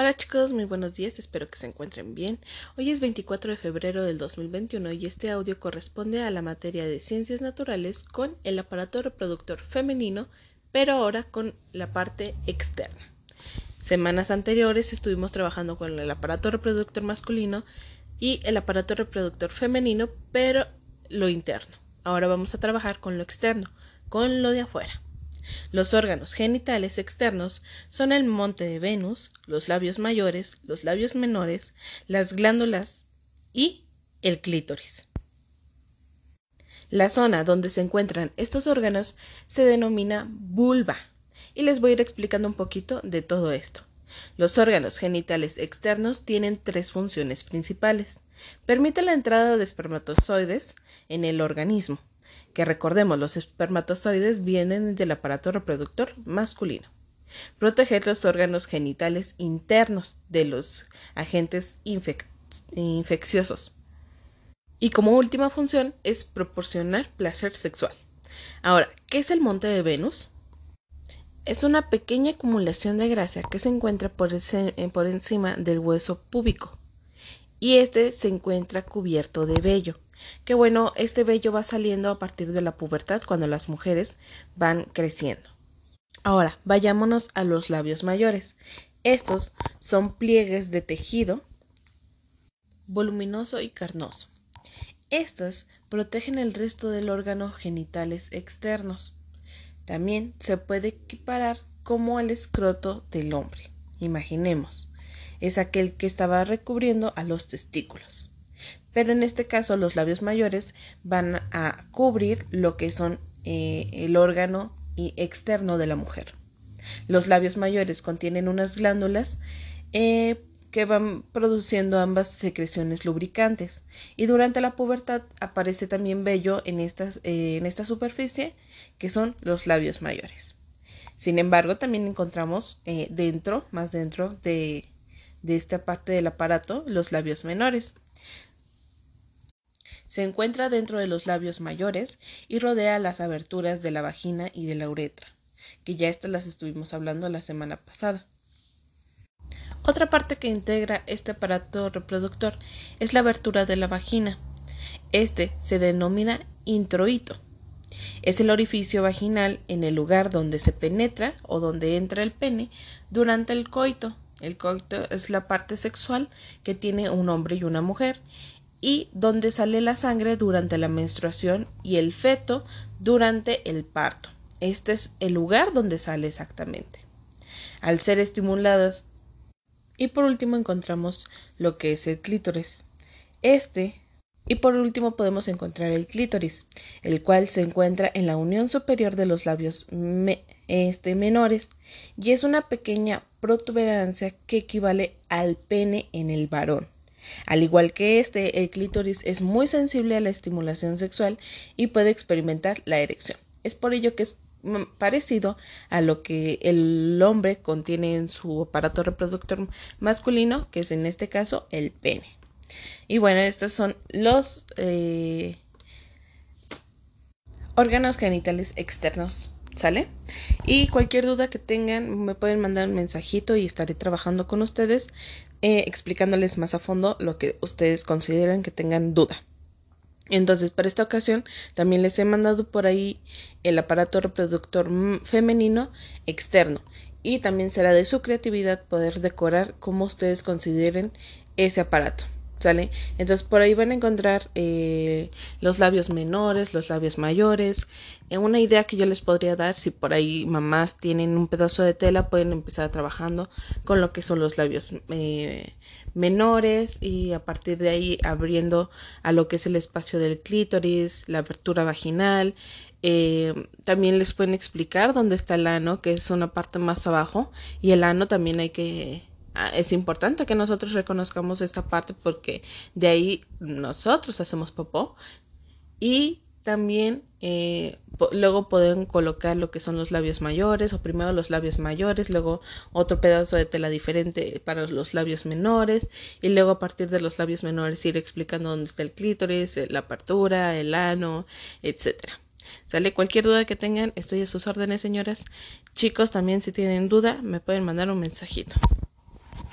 Hola chicos, muy buenos días, espero que se encuentren bien. Hoy es 24 de febrero del 2021 y este audio corresponde a la materia de ciencias naturales con el aparato reproductor femenino, pero ahora con la parte externa. Semanas anteriores estuvimos trabajando con el aparato reproductor masculino y el aparato reproductor femenino, pero lo interno. Ahora vamos a trabajar con lo externo, con lo de afuera. Los órganos genitales externos son el monte de Venus, los labios mayores, los labios menores, las glándulas y el clítoris. La zona donde se encuentran estos órganos se denomina vulva y les voy a ir explicando un poquito de todo esto. Los órganos genitales externos tienen tres funciones principales. Permite la entrada de espermatozoides en el organismo, que recordemos los espermatozoides vienen del aparato reproductor masculino. Proteger los órganos genitales internos de los agentes infecciosos. Y como última función es proporcionar placer sexual. Ahora, ¿qué es el monte de Venus? Es una pequeña acumulación de grasa que se encuentra por, por encima del hueso púbico y este se encuentra cubierto de vello que bueno, este vello va saliendo a partir de la pubertad cuando las mujeres van creciendo. Ahora, vayámonos a los labios mayores. Estos son pliegues de tejido voluminoso y carnoso. Estos protegen el resto del órgano genitales externos. También se puede equiparar como el escroto del hombre. Imaginemos, es aquel que estaba recubriendo a los testículos pero en este caso los labios mayores van a cubrir lo que son eh, el órgano externo de la mujer. Los labios mayores contienen unas glándulas eh, que van produciendo ambas secreciones lubricantes y durante la pubertad aparece también vello en, estas, eh, en esta superficie que son los labios mayores. Sin embargo, también encontramos dentro, más dentro de, de esta parte del aparato, los labios menores. Se encuentra dentro de los labios mayores y rodea las aberturas de la vagina y de la uretra, que ya estas las estuvimos hablando la semana pasada. Otra parte que integra este aparato reproductor es la abertura de la vagina. Este se denomina introito. Es el orificio vaginal en el lugar donde se penetra o donde entra el pene durante el coito. El coito es la parte sexual que tiene un hombre y una mujer y donde sale la sangre durante la menstruación y el feto durante el parto. Este es el lugar donde sale exactamente. Al ser estimuladas. Y por último encontramos lo que es el clítoris. Este y por último podemos encontrar el clítoris, el cual se encuentra en la unión superior de los labios este, menores y es una pequeña protuberancia que equivale al pene en el varón. Al igual que este, el clítoris es muy sensible a la estimulación sexual y puede experimentar la erección. Es por ello que es parecido a lo que el hombre contiene en su aparato reproductor masculino, que es en este caso el pene. Y bueno, estos son los eh, órganos genitales externos ¿Sale? Y cualquier duda que tengan, me pueden mandar un mensajito y estaré trabajando con ustedes, eh, explicándoles más a fondo lo que ustedes consideren que tengan duda. Entonces, para esta ocasión, también les he mandado por ahí el aparato reproductor femenino externo. Y también será de su creatividad poder decorar como ustedes consideren ese aparato. ¿Sale? Entonces por ahí van a encontrar eh, los labios menores, los labios mayores. Eh, una idea que yo les podría dar, si por ahí mamás tienen un pedazo de tela, pueden empezar trabajando con lo que son los labios eh, menores y a partir de ahí abriendo a lo que es el espacio del clítoris, la apertura vaginal. también les pueden explicar dónde está el ano, que es una parte más abajo, y el ano también hay que es importante que nosotros reconozcamos esta parte porque de ahí nosotros hacemos popó y también eh, luego pueden colocar lo que son los labios mayores o primero los labios mayores luego otro pedazo de tela diferente para los labios menores y luego a partir de los labios menores ir explicando dónde está el clítoris la apertura el ano etcétera Sale cualquier duda que tengan, estoy a sus órdenes, señoras. Chicos, también si tienen duda, me pueden mandar un mensajito.